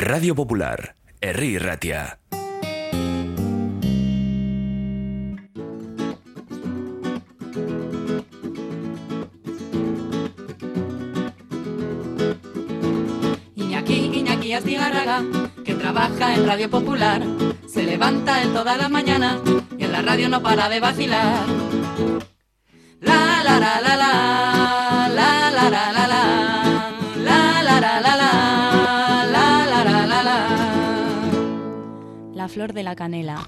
Radio Popular, Herri Ratia. Iñaki, Iñaki Astigarraga, que trabaja en Radio Popular, se levanta en todas las mañanas y en la radio no para de vacilar. La la la la la, La flor de la canela.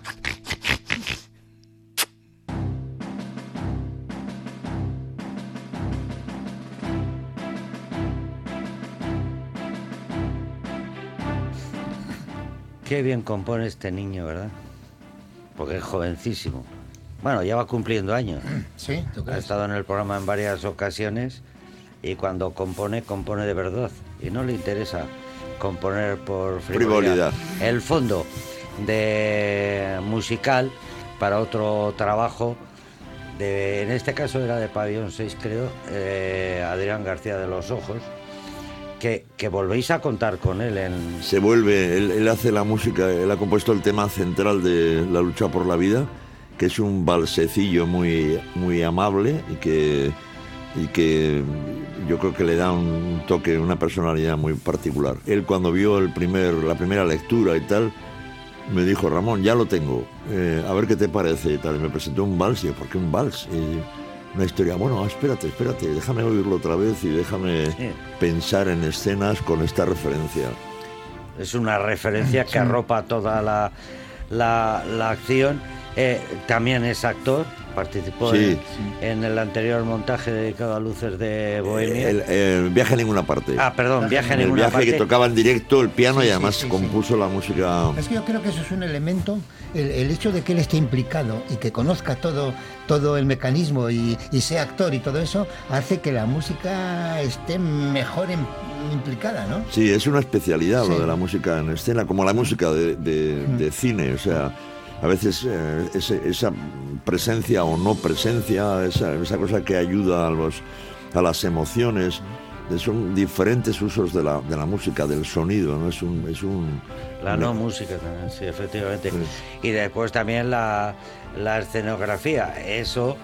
Qué bien compone este niño, ¿verdad? Porque es jovencísimo. Bueno, ya va cumpliendo años. Sí, ¿tú Ha estado en el programa en varias ocasiones y cuando compone, compone de verdad. Y no le interesa componer por frivolidad. Frivolidad. El fondo de musical para otro trabajo, de, en este caso era de Pabellón 6, creo, eh, Adrián García de los Ojos, que, que volvéis a contar con él en... Se vuelve, él, hace la música, él ha compuesto el tema central de La lucha por la vida, que es un balsecillo muy, muy amable y que, y que yo creo que le da un toque, una personalidad muy particular. Él cuando vio el primer, la primera lectura y tal, me dijo, Ramón, ya lo tengo, eh, a ver qué te parece y tal. Y me presentó un vals y yo, ¿por qué un vals? Y una historia, bueno, espérate, espérate, déjame oírlo otra vez y déjame Sí. pensar en escenas con esta referencia. Es una referencia que arropa toda la, la, la acción. Eh, también es actor, participó Sí. en, en el anterior montaje dedicado a luces de Bohemia. El, el viaje a ninguna parte. ah, perdón, viaje en el ninguna viaje parte. que tocaba en directo el piano Sí, y además sí, sí. compuso la música. Es que yo creo que eso es un elemento, el, el hecho de que él esté implicado y que conozca todo, todo el mecanismo y, y sea actor y todo eso, hace que la música esté mejor implicada, ¿no? Sí, es una especialidad lo de la música en escena, como la música de, de- de cine. O sea, a veces eh, ese- esa presencia o no presencia, esa, esa cosa que ayuda a, los, a las emociones, eh, son diferentes usos de la, de la música, del sonido. ¿no? Es un. Es un La no música también, sí, efectivamente. Sí. Y después también la, la escenografía. Eso,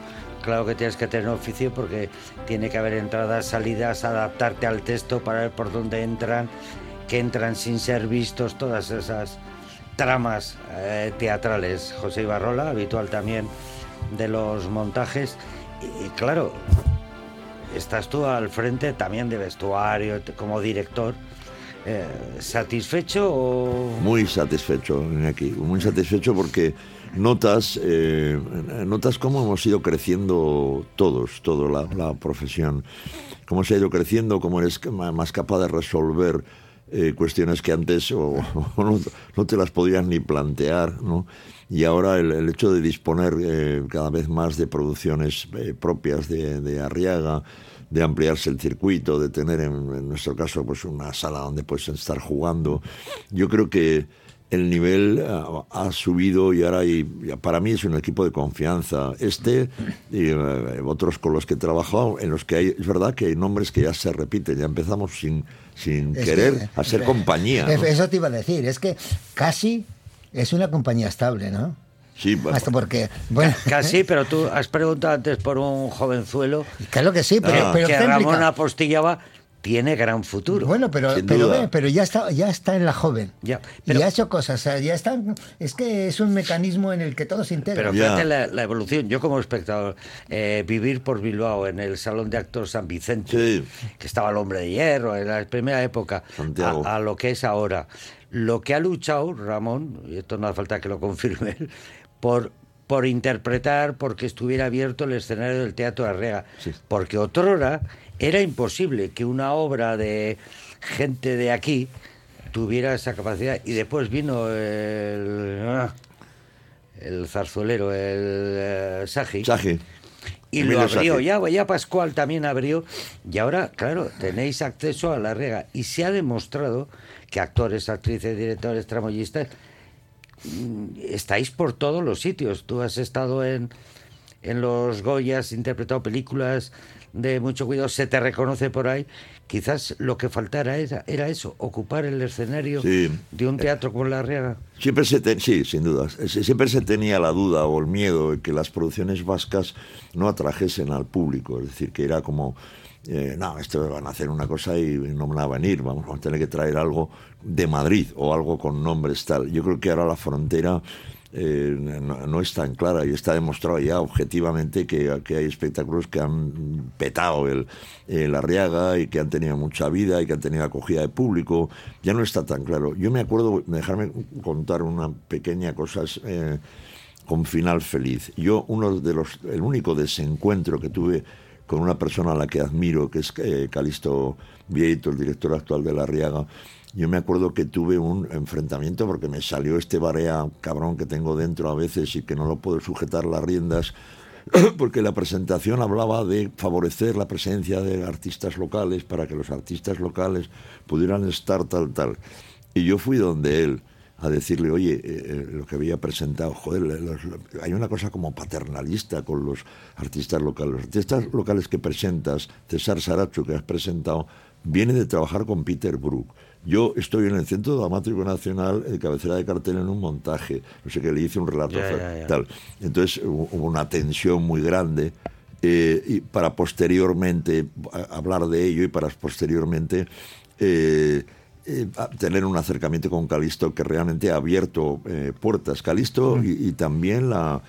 claro que tienes que tener oficio porque tiene que haber entradas, salidas, adaptarte al texto para ver por dónde entran, que entran sin ser vistos, todas esas tramas eh, teatrales. José Ibarrola, habitual también de los montajes. Y, claro, estás tú al frente también de vestuario, como director. Eh, ¿Satisfecho o...? Muy satisfecho aquí, muy satisfecho porque notas, eh, notas cómo hemos ido creciendo todos, toda la, la profesión, cómo se ha ido creciendo, cómo eres más capaz de resolver eh, cuestiones que antes o, no, no te las podías ni plantear, ¿no? Y ahora el, hecho de disponer eh, cada vez más de producciones eh, propias de, de Arriaga, de ampliarse el circuito, de tener en, en nuestro caso pues una sala donde puedes estar jugando. Yo creo que el nivel ah, ha subido y ahora hay, para mí es un equipo de confianza. Este y eh, otros con los que he trabajado, en los que hay, es verdad que hay nombres que ya se repiten, ya empezamos sin, sin Es querer que- a ser compañía. Es- ¿no? Eso te iba a decir, es que casi es una compañía estable, ¿no? Sí, bueno, Hasta porque, bueno, Casi, pero tú has preguntado antes por un jovenzuelo claro que sí, pero, Ah. pero que Ramón apostillaba tiene gran futuro. Bueno, pero, pero, duda. ve, pero ya está, ya está en la joven. Ya, y ha hecho cosas, o sea, ya está, es que es un mecanismo en el que todo se integra. Pero fíjate la, la evolución. Yo como espectador, eh, vivir por Bilbao en el Salón de Actores San Vicente, Sí. que estaba el hombre de hierro en la primera época, a, a lo que es ahora. Lo que ha luchado Ramón, y esto no hace falta que lo confirme, por, por interpretar, porque estuviera abierto el escenario del Teatro de Arriaga. Sí. Porque otrora era imposible que una obra de gente de aquí tuviera esa capacidad. Y después vino el... ah, el zarzuelero, el eh, Saji, Saji. y Emilio lo abrió. Saji. Ya, ya Pascual también abrió. Y ahora, claro, tenéis acceso a la rega. Y se ha demostrado que actores, actrices, directores, tramoyistas, mm, estáis por todos los sitios. Tú has estado en, en los Goyas, interpretado películas de mucho cuidado, se te reconoce por ahí. Quizás lo que faltara era, era eso, ocupar el escenario Sí. de un teatro como La Riaga. Siempre se te- sí, sin duda. Siempre se tenía la duda o el miedo de que las producciones vascas no atrajesen al público. Es decir, que era como, eh, no, esto van a hacer una cosa y no van a venir. Vamos, vamos a tener que traer algo de Madrid o algo con nombres tal. Yo creo que ahora la frontera eh, no, es tan clara y está demostrado ya objetivamente que, hay espectáculos que han petado el, el Arriaga y que han tenido mucha vida y que han tenido acogida de público. Ya no está tan claro. Yo me acuerdo, dejarme contar una pequeña cosa eh, con final feliz. Yo, uno de los, el único desencuentro que tuve con una persona a la que admiro, que es eh, Calisto Vieito, el director actual de La Arriaga, yo me acuerdo que tuve un enfrentamiento porque me salió este barea cabrón que tengo dentro a veces y que no lo puedo sujetar las riendas, porque la presentación hablaba de favorecer la presencia de artistas locales para que los artistas locales pudieran estar tal, tal. Y yo fui donde él a decirle, oye, eh, eh, lo que había presentado, joder, hay una cosa como paternalista con los artistas locales. Los artistas locales que presentas, César Saracho, que has presentado, viene de trabajar con Peter Brook. Yo estoy en el Centro Dramático Nacional, de cabecera de cartel en un montaje, no sé qué, le hice un relato tal. Entonces hubo una tensión muy grande eh, y para posteriormente hablar de ello y para posteriormente eh, eh, tener un acercamiento con Calisto que realmente ha abierto puertas. Calisto y, y también la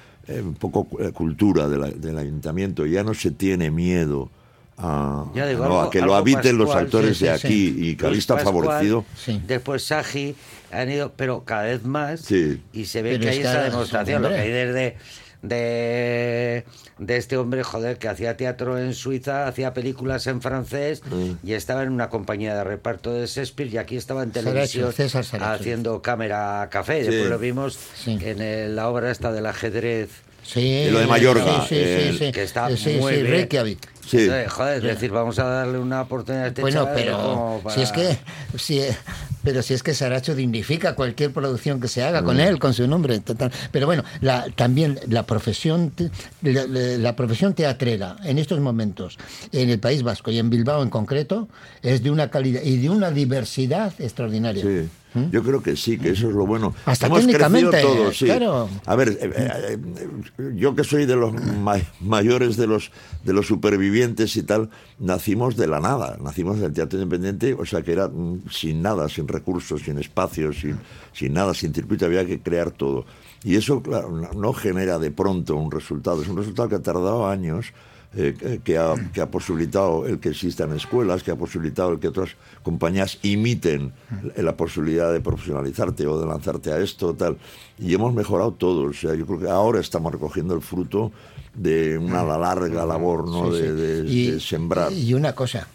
un poco eh, cultura de la- del ayuntamiento. Ya no se tiene miedo a, Ya digo, no, a algo- que lo habiten los actores sí, de sí, aquí sí. y Luis Pascual, favorecido. Sí. Después Saji han ido, pero cada vez más. Sí. Y se ve Pero que es hay esa demostración. Lo que hay desde de, de este hombre, joder, que hacía teatro en Suiza, hacía películas en francés y estaba en una compañía de reparto de Shakespeare y aquí estaba en televisión César haciendo cámara café. Sí. Después lo vimos Sí. en el- la obra esta del ajedrez. Sí, Y lo de Mallorca, Sí, sí, el- sí, sí. que está Sí, muy sí, bien. Reykjavik. Sí. Joder, es decir, vamos a darle una oportunidad a este Bueno, pero para- si es que si, pero si es que Saracho dignifica cualquier producción que se haga Mm. con él, con su nombre, total. Pero bueno, la, también la profesión la- la profesión teatrera en estos momentos en el País Vasco y en Bilbao en concreto es de una calidad y de una diversidad extraordinaria. Sí. Yo creo que sí, que eso es lo bueno. Hasta Hemos crecido técnicamente, todos, sí. claro. A ver, eh, eh, yo que soy de los ma- mayores de los de los supervivientes y tal, nacimos de la nada, nacimos del teatro independiente, o sea que era mm, sin nada, sin recursos, sin espacios, sin, sin nada, sin circuito, había que crear todo. Y eso, claro, no genera de pronto un resultado, es un resultado que ha tardado años eh, que- que, ha, que ha posibilitado el que existan escuelas, que ha posibilitado el que otras compañías imiten la posibilidad de profesionalizarte o de lanzarte a esto, tal. Y hemos mejorado todo. O sea, yo creo que ahora estamos recogiendo el fruto de una larga labor ¿no? Sí, sí. de, de- Y- de sembrar. Y una cosa,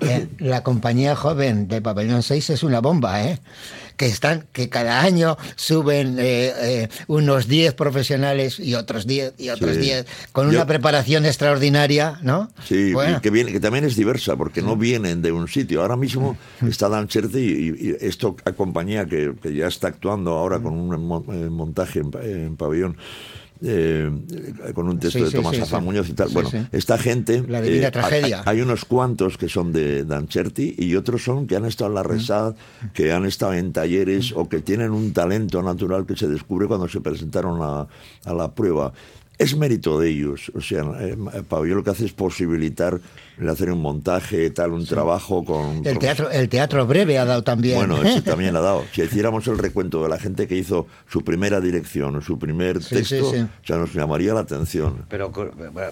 eh, la compañía joven de Pabellón 6 es una bomba, ¿eh? Que están, que cada año suben eh, eh, unos 10 profesionales y otros 10 y otros Sí. 10 con Yo- una preparación extraordinaria, ¿no? Sí, Bueno, que, viene, que también es diversa, porque no vienen de un sitio. Ahora mismo está Dan Cherce y, esto a compañía que, que ya está actuando ahora con un eh, montaje en, en pabellón. Eh, con un texto Sí, de sí, Tomás sí. Muñoz y tal. Bueno, esta gente. La hay- Tragedia. Hay, unos cuantos que son de Dan Cherti y otros son que han estado en la Resad, que han estado en talleres o que tienen un talento natural que se descubre cuando se presentaron a, a la prueba. Es mérito de ellos. O sea, eh, Pabellón lo que hace es posibilitar el hacer un montaje, tal, un trabajo con. el teatro, el teatro breve ha dado también. Bueno, eso también ha dado. Si hiciéramos el recuento de la gente que hizo su primera dirección o su primer Sí, texto, sí, sea, nos llamaría la atención. Pero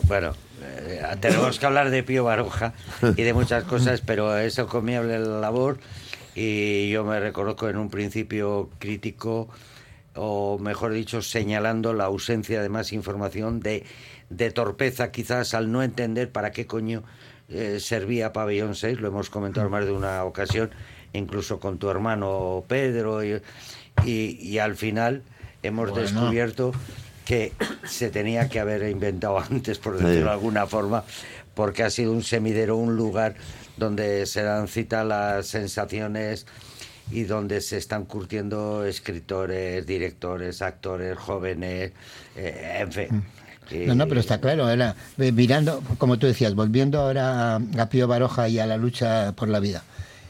bueno, eh, tenemos que hablar de Pío Baroja y de muchas cosas, pero es encomiable la labor y yo me reconozco en un principio crítico o mejor dicho señalando la ausencia de más información de, de torpeza quizás al no entender para qué coño eh, servía Pabellón 6, lo hemos comentado en más de una ocasión, incluso con tu hermano Pedro y, y, y al final hemos Bueno. descubierto que se tenía que haber inventado antes, por decirlo Sí. de alguna forma, porque ha sido un semidero, un lugar donde se dan cita las sensaciones y donde se están curtiendo escritores, directores, actores, jóvenes, eh, en fin. No, no, pero está claro, era mirando, como tú decías, volviendo ahora a, a Pío Baroja y a la lucha por la vida.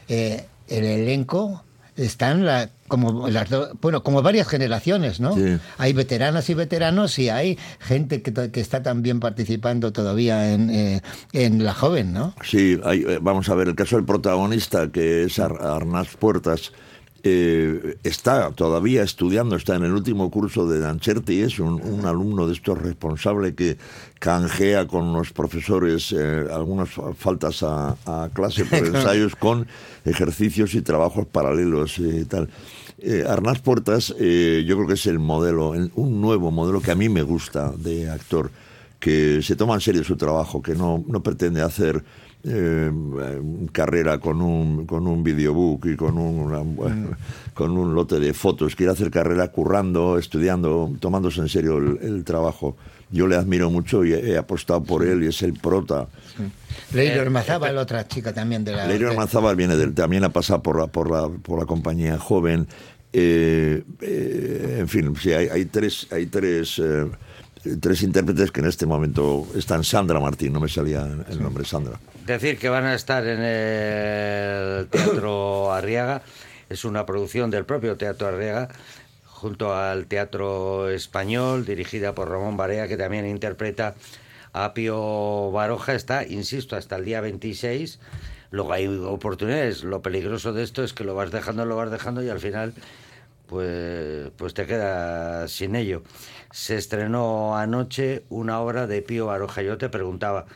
Eh, el elenco están la, como las do- bueno como varias generaciones no Sí. hay veteranas y veteranos y hay gente que, que está también participando todavía en, eh, en la joven no Sí, hay- eh, vamos a ver, el caso del protagonista, que es Ar- Arnaz Puertas, eh, está todavía estudiando, está en el último curso de Dancherti, es un, un alumno de estos responsable que canjea con los profesores eh, algunas fa- faltas a, a clase por ensayos con ejercicios y trabajos paralelos y tal. Eh, Arnaz Puertas, eh, yo creo que es el modelo, el- un nuevo modelo que a mí me gusta de actor que se toma en serio su trabajo, que no, no pretende hacer eh, carrera con un, con un videobook y con un, una- con un lote de fotos, quiere hacer carrera currando, estudiando, tomándose en serio el, el trabajo. Yo le admiro mucho y he, apostado por él y es el prota. Leiro Hermazábal otra chica también de la Leirio de- Armanzábal viene del, también ha pasado por la, por la, por la compañía joven. Eh, eh, en fin, sí, hay, hay tres, hay tres, eh, tres intérpretes que en este momento están. Sandra Martín, no me salía el nombre, Sandra. Decir que van a estar en el Teatro Arriaga, es una producción del propio Teatro Arriaga, junto al Teatro Español, dirigida por Ramón Barea, que también interpreta a Pío Baroja. Está, insisto, hasta el día 26. Luego hay oportunidades. Lo peligroso de esto es que lo vas dejando, lo vas dejando y al final pues, pues te quedas sin ello. Se estrenó anoche una obra de Pío Baroja. Yo te preguntaba,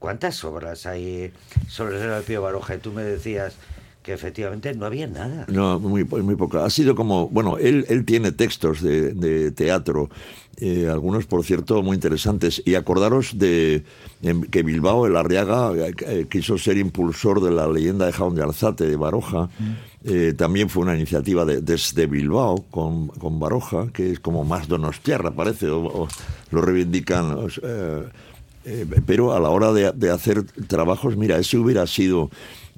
¿cuántas obras hay sobre el Pío Baroja? Y tú me decías que efectivamente no había nada. No, muy, muy poca. Ha sido como, bueno, él, él tiene textos de, de teatro, eh, algunos, por cierto, muy interesantes. Y acordaros de em, que Bilbao, el Arriaga, eh, eh, quiso ser impulsor de la leyenda de Jaun de Alzate, de Baroja. Eh, también fue una iniciativa de- desde Bilbao con, con Baroja, que es como más donostiarra, parece, o, o lo reivindican. o sea, eh, eh, pero a la hora de, de hacer trabajos, mira, ese hubiera sido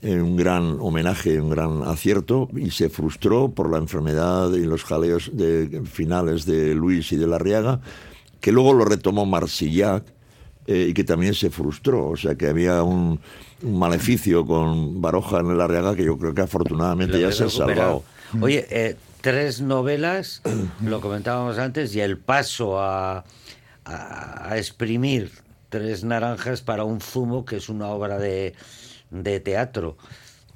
un gran homenaje, un gran acierto, y se frustró por la enfermedad y los jaleos de, finales de Luis y de Larriaga, que luego lo retomó Marsillac, eh, y que también se frustró. O sea que había un, un maleficio con Baroja en el Arriaga que yo creo que afortunadamente ya se ha salvado. Oye, eh, tres novelas, lo comentábamos antes, y el paso a, a, a exprimir tres naranjas para un zumo, que es una obra de, de teatro.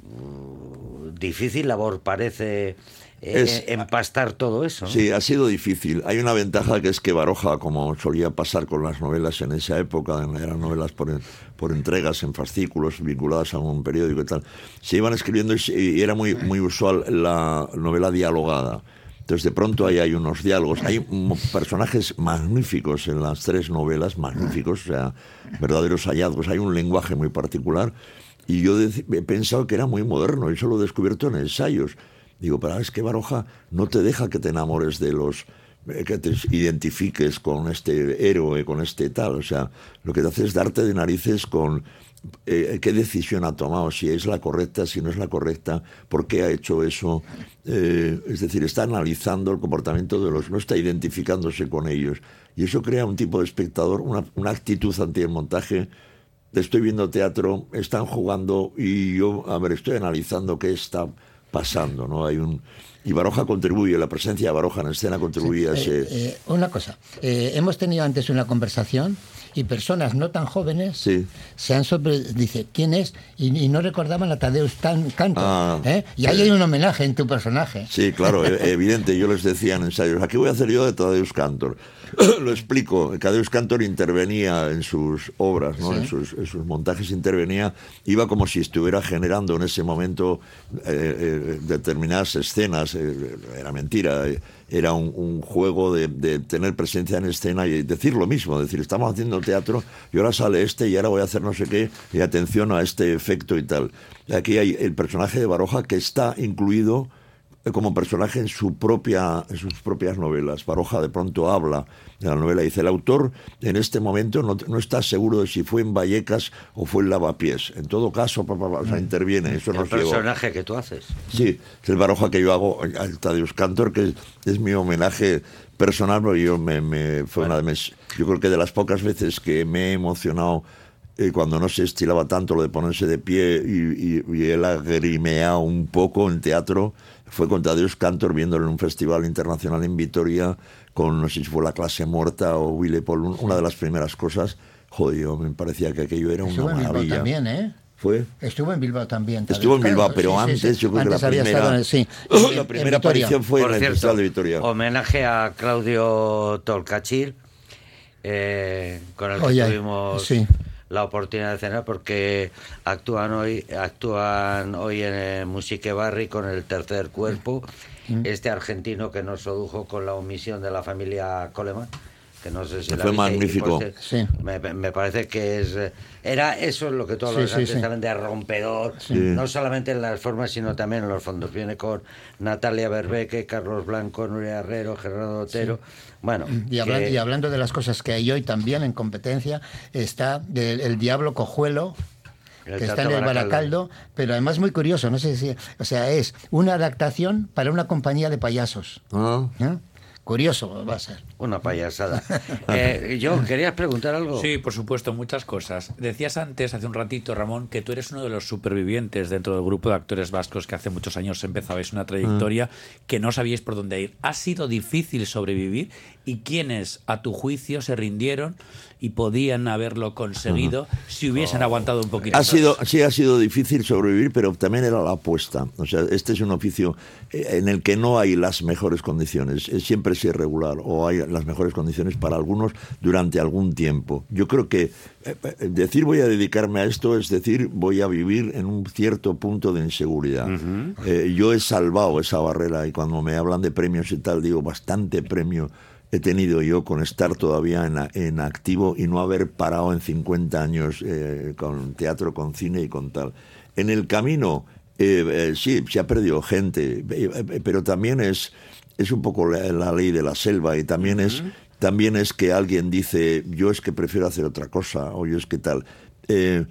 Mm, Difícil labor parece eh, Es- empastar todo eso. ¿no? Sí, ha sido difícil. Hay una ventaja que es que Baroja, como solía pasar con las novelas en esa época, eran novelas por, en- por entregas en fascículos vinculadas a un periódico y tal, se iban escribiendo y, y era muy, muy usual la novela dialogada. Entonces, de pronto ahí hay unos diálogos. Hay personajes magníficos en las tres novelas, magníficos, o sea, verdaderos hallazgos. Hay un lenguaje muy particular. Y yo he pensado que era muy moderno, y eso lo he descubierto en ensayos. Digo, pero es que Baroja no te deja que te enamores de los eh, que te identifiques con este héroe, con este tal. O sea, lo que te hace es darte de narices con eh, qué decisión ha tomado, si es la correcta, si no es la correcta, por qué ha hecho eso. Eh, es decir, está analizando el comportamiento de los, no está identificándose con ellos. Y eso crea un tipo de espectador, una, una actitud ante el montaje. Estoy viendo teatro, están jugando y yo, a ver, estoy analizando qué está pasando, ¿no? Hay un y Baroja contribuye, la presencia de Baroja en escena contribuye a ese Eh, eh, una cosa, eh, hemos tenido antes una conversación y personas no tan jóvenes Sí. se han sobre dice quién es y, y no recordaban a Tadeusz Tan- Cantor Ah, ¿eh? y ahí sí. hay un homenaje en tu personaje Sí, claro, e- evidente. Yo les decía en ensayos, aquí voy a hacer yo de Tadeusz Cantor. Lo explico. Tadeusz Cantor intervenía en sus obras, ¿no? en, sus, en sus montajes intervenía, iba como si estuviera generando en ese momento eh, eh, determinadas escenas. eh, era mentira. Era un, un juego de, de tener presencia en escena y decir lo mismo, decir, estamos haciendo teatro y ahora sale este y ahora voy a hacer no sé qué y atención a este efecto y tal. Aquí hay el personaje de Baroja que está incluido como personaje en su propia en sus propias novelas. Baroja de pronto habla de la novela dice el autor en este momento no, no está seguro de si fue en Vallecas o fue en Lavapiés. En todo caso, pa, pa, pa, o sea, interviene. Eso El nos personaje que tú haces. Sí, es el Baroja que yo hago al Tadeusz Cantor, que es, es mi homenaje personal, porque yo me, me- fue una de mis, yo creo que de las pocas veces que me he emocionado eh, cuando no se estilaba tanto lo de ponerse de pie y, y, y él lagrimeado un poco en teatro, fue con Tadeusz Cantor viéndolo en un festival internacional en Vitoria, con no sé si fue La clase muerta o Willy Paul, un- una de las primeras cosas. Joder, yo me parecía que aquello era una Estuvo en Bilbao maravilla. también, ¿eh? ¿Fue? Estuvo en Bilbao también. Estuvo en Bilbao, pero sí, antes sí. yo creo Antes que la primera, estado en- sí, la primera aparición fue Por en el cierto, Festival de Vitoria. homenaje a Claudio Tolcachir, eh, con el que Oye, tuvimos sí. La oportunidad de cenar porque actúan hoy actúan hoy en el Musique Barri con el tercer cuerpo, Mm. este argentino que nos sedujo con la omisión de la familia Coleman. Que no sé si la Fue viste, magnífico. posterior- Sí. me, me parece que es eh, era eso es lo que todos Sí, los sí, saben de rompedor no solamente en las formas sino también en los fondos viene con Natalia Berbeque Carlos Blanco Nuria Herrero Gerardo Otero bueno Y, hablan- que- y hablando de las cosas que hay hoy también en competencia, está el, el Diablo Cojuelo, El que está en el Baracaldo. Baracaldo, pero además muy curioso, no sé si, o sea, es una adaptación para una compañía de payasos. Ah. ¿eh? Curioso va a ser. una payasada eh, yo querías preguntar algo Sí, por supuesto, muchas cosas. Decías antes, hace un ratito, Ramón, que tú eres uno de los supervivientes dentro del grupo de actores vascos que hace muchos años empezabais una trayectoria que no sabíais por dónde ir. ¿Ha sido difícil sobrevivir? ¿Y quiénes, a tu juicio, se rindieron y podían haberlo conseguido si hubiesen aguantado un poquito Ha más? sido, sí, ha sido difícil sobrevivir, pero también era la apuesta. O sea, este es un oficio eh, en el que no hay las mejores condiciones. Siempre irregular o hay las mejores condiciones para algunos durante algún tiempo. Yo creo que eh, eh, decir voy a dedicarme a esto es decir voy a vivir en un cierto punto de inseguridad. Eh, yo he salvado esa barrera y cuando me hablan de premios y tal, digo, bastante premio he tenido yo con estar todavía en, en activo y no haber parado en 50 años eh, con teatro, con cine y con tal. En el camino, eh, eh, sí, se ha perdido gente, pero también es, es un poco la, la ley de la selva y también es también es que alguien dice yo es que prefiero hacer otra cosa o yo es que tal. Eh,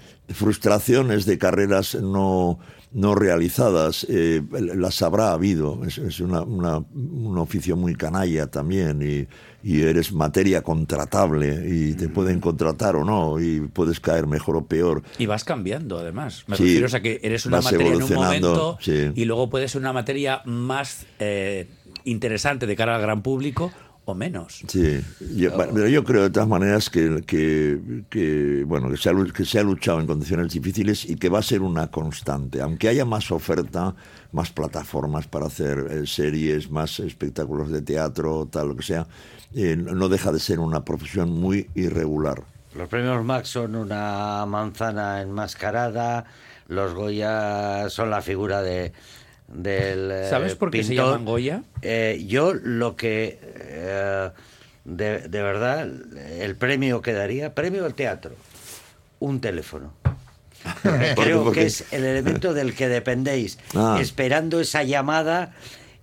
frustraciones de carreras no no realizadas, eh, las habrá habido. Es, es una- una- un oficio muy canalla también y, y eres materia contratable y te pueden contratar o no y puedes caer mejor o peor. Y vas cambiando, además. Me Sí, refiero a que eres una materia en un momento sí. y luego puede ser una materia más eh, interesante de cara al gran público o menos. Sí, yo, pero yo creo de todas maneras que, que, que, bueno, que se, ha, lu- que se ha luchado en condiciones difíciles y que va a ser una constante. Aunque haya más oferta, más plataformas para hacer eh, series, más espectáculos de teatro, tal, lo que sea, eh, no deja de ser una profesión muy irregular. Los premios Max son una manzana enmascarada, los Goya son la figura de del eh, ¿Sabes por qué se pintor. llaman Goya? Eh, yo lo que eh, de, de verdad el premio que daría, premio al teatro, un teléfono. Creo que es el elemento del que dependéis, Ah. esperando esa llamada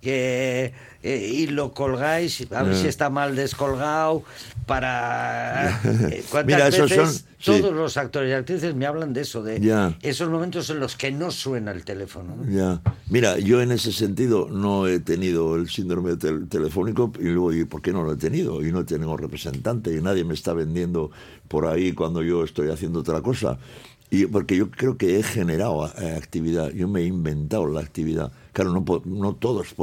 eh, y lo colgáis, a ver Ah. si está mal descolgado, para... eh, ¿Cuántas Mira, veces son- sí. todos los actores y actrices me hablan de eso, de Ya. esos momentos en los que no suena el teléfono? ¿no? Ya. Mira, yo en ese sentido no he tenido el síndrome tel- telefónico y luego, ¿y por qué no lo he tenido? Y no tengo representante y nadie me está vendiendo por ahí cuando yo estoy haciendo otra cosa. Y porque yo creo que he generado eh, actividad, yo me he inventado la actividad. Claro, no, no todos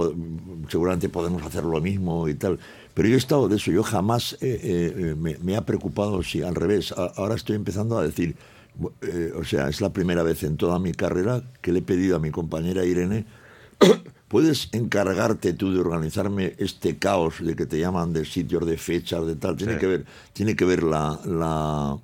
seguramente podemos hacer lo mismo y tal, pero yo he estado de eso, yo jamás eh, eh, me, me ha preocupado, si al revés, ahora estoy empezando a decir, eh, o sea, es la primera vez en toda mi carrera que le he pedido a mi compañera Irene, ¿puedes encargarte tú de organizarme este caos de que te llaman de sitios, de fechas, de tal? Tiene Sí. que ver, tiene que ver la, la,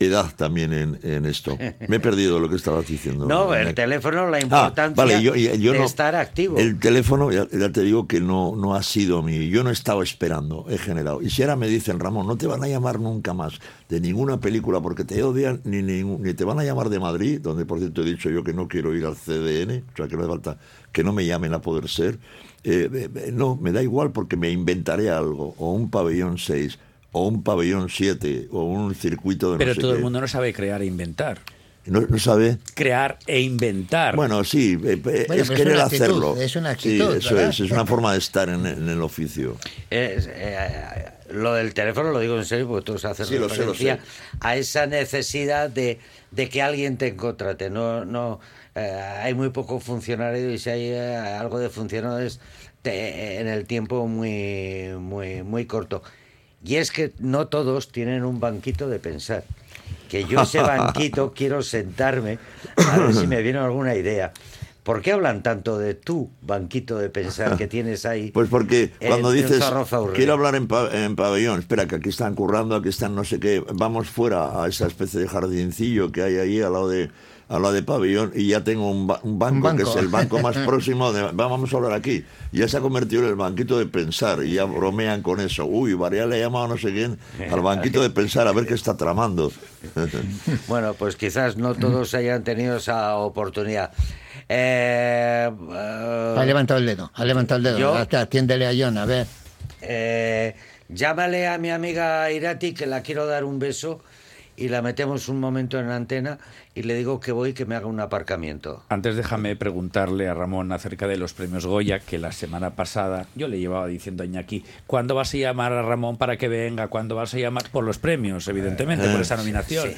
edad también en, en esto. Me he perdido lo que estabas diciendo. No, el teléfono, la Ah, importancia vale, yo, yo- yo de no- estar activo. El teléfono, ya, ya te digo que no, no ha sido mi. Yo no he estado esperando, he generado. Y si ahora me dicen, Ramón, no te van a llamar nunca más de ninguna película porque te odian, ni, ningún- ni te van a llamar de Madrid, donde por cierto he dicho yo que no quiero ir al CDN, o sea que no hace falta que no me llamen a poder ser. Eh, eh, no, me da igual porque me inventaré algo, o un pabellón 6, o un pabellón 7, o un circuito de Pero no sé todo el mundo no sabe crear e inventar. No, no sabe. Crear e inventar. Bueno, sí, eh, eh, Bueno, es querer actitud, hacerlo. es una Sí, actitud, eso ¿verdad? es, es una forma de estar en, en el oficio. Es, eh, lo del teléfono lo digo en serio porque tú haces Sí, lo sé, lo referencia sé. a esa necesidad de, de que alguien te contrate. No, no, eh, hay muy poco funcionario y si hay eh, algo de funcionarios te- en el tiempo muy, muy, muy corto. Y es que no todos tienen un banquito de pensar. Que yo ese banquito quiero sentarme a ver si me viene alguna idea. ¿Por qué hablan tanto de tu banquito de pensar que tienes ahí? Pues porque cuando dices, quiero hablar en, pa- en pabellón, espera, que aquí están currando, aquí están no sé qué, vamos fuera a esa especie de jardincillo que hay ahí al lado de al lado de pabellón y ya tengo un, ba- un banco, Un banco. que es el banco más próximo de, vamos a hablar aquí ya se ha convertido en el banquito de pensar y ya bromean con eso uy, Varía le ha llamado a no sé quién al banquito de pensar a ver qué está tramando Bueno, pues quizás no todos hayan tenido esa oportunidad. Eh, Ha levantado el dedo, ha levantado el dedo. Yo- Ati- Atiéndele a John, a ver. eh, llámale a mi amiga Irati que la quiero dar un beso y la metemos un momento en la antena y le digo que voy que me haga un aparcamiento. Antes déjame preguntarle a Ramón acerca de los premios Goya, que la semana pasada yo le llevaba diciendo a Iñaki, ¿cuándo vas a llamar a Ramón para que venga? ¿Cuándo vas a llamar? Por los premios, evidentemente, por esa nominación.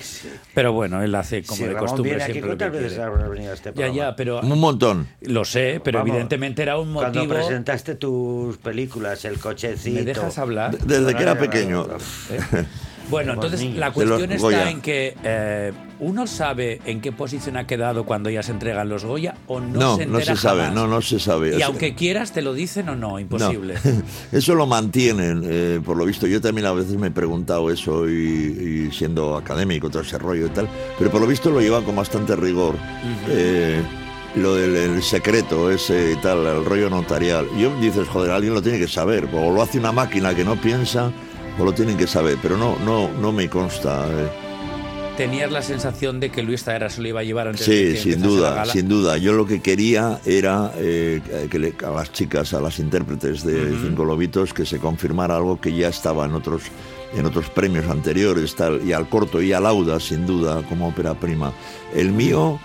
Pero bueno, él hace como de Ramón costumbre viene aquí, siempre lo que ¿cuántas veces habrá venido a este Ya, programa? ya, pero un montón lo sé, pero Vamos, evidentemente era un Cuando motivo... presentaste tus películas, el cochecito... ¿Me dejas hablar? desde que era pequeño ¿Eh? Bueno, entonces la cuestión está Goya. en que eh, uno sabe en qué posición ha quedado cuando ya se entregan los Goya o no, no, se no entera se sabe jamás. no, no se sabe Y aunque quieras, te lo dicen o no, imposible. No. Eso lo mantienen, eh, por lo visto. Yo también a veces me he preguntado eso y, y siendo académico, todo ese rollo y tal, pero por lo visto lo llevan con bastante rigor. Eh, lo del el secreto, ese y tal, el rollo notarial. Yo dices, joder, alguien lo tiene que saber, o lo hace una máquina que no piensa, o lo tienen que saber, pero no, no, no me consta. eh. Tenías la sensación de que Luis Taera se lo iba a llevar antes de Sí, que sin la duda, gala? sin duda. Yo lo que quería era eh, que le- a las chicas, a las intérpretes de Cinco Lobitos, que se confirmara algo que ya estaba en otros en otros premios anteriores, tal, y al corto y al Auda, sin duda, como ópera prima. El mío,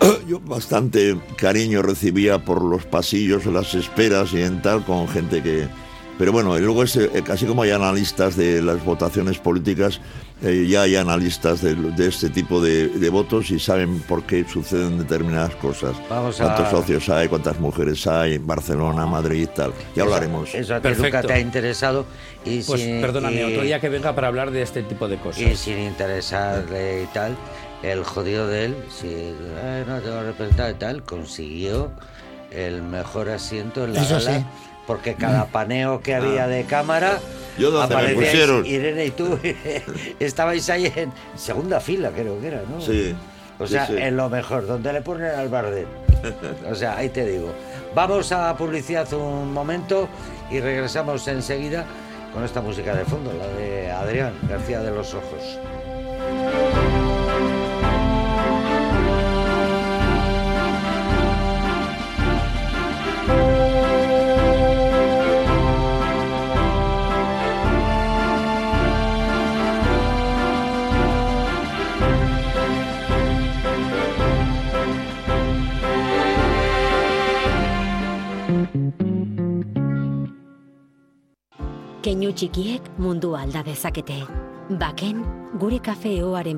yo bastante cariño recibía por los pasillos, las esperas y en tal, con gente que... Pero bueno, y luego es, eh, casi como hay analistas de las votaciones políticas, eh, ya hay analistas de, de este tipo de, de votos y saben por qué suceden determinadas cosas. Vamos a- Cuántos socios hay, cuántas mujeres hay en Barcelona, Madrid, tal. Ya hablaremos. Eso a ti Perfecto. nunca te ha interesado y Pues sin- perdóname, y- otro día que venga para hablar de este tipo de y cosas. sin interesarle y tal, el jodido de él, si eh, no te va a representar y tal, consiguió el mejor asiento en la Eso gala, sí. Porque cada paneo que había de cámara Yo aparecíais pusieron. Irene y tú estabais ahí en segunda fila, creo que era, ¿no? Sí. O sea, sí. en lo mejor, donde le ponen al Bardem. O sea, ahí te digo. Vamos a publicidad un momento y regresamos enseguida con esta música de fondo, la de Adrián García de los Ojos. Keinu txikiek mundua alda dezakete. Baken, gure kafeoaren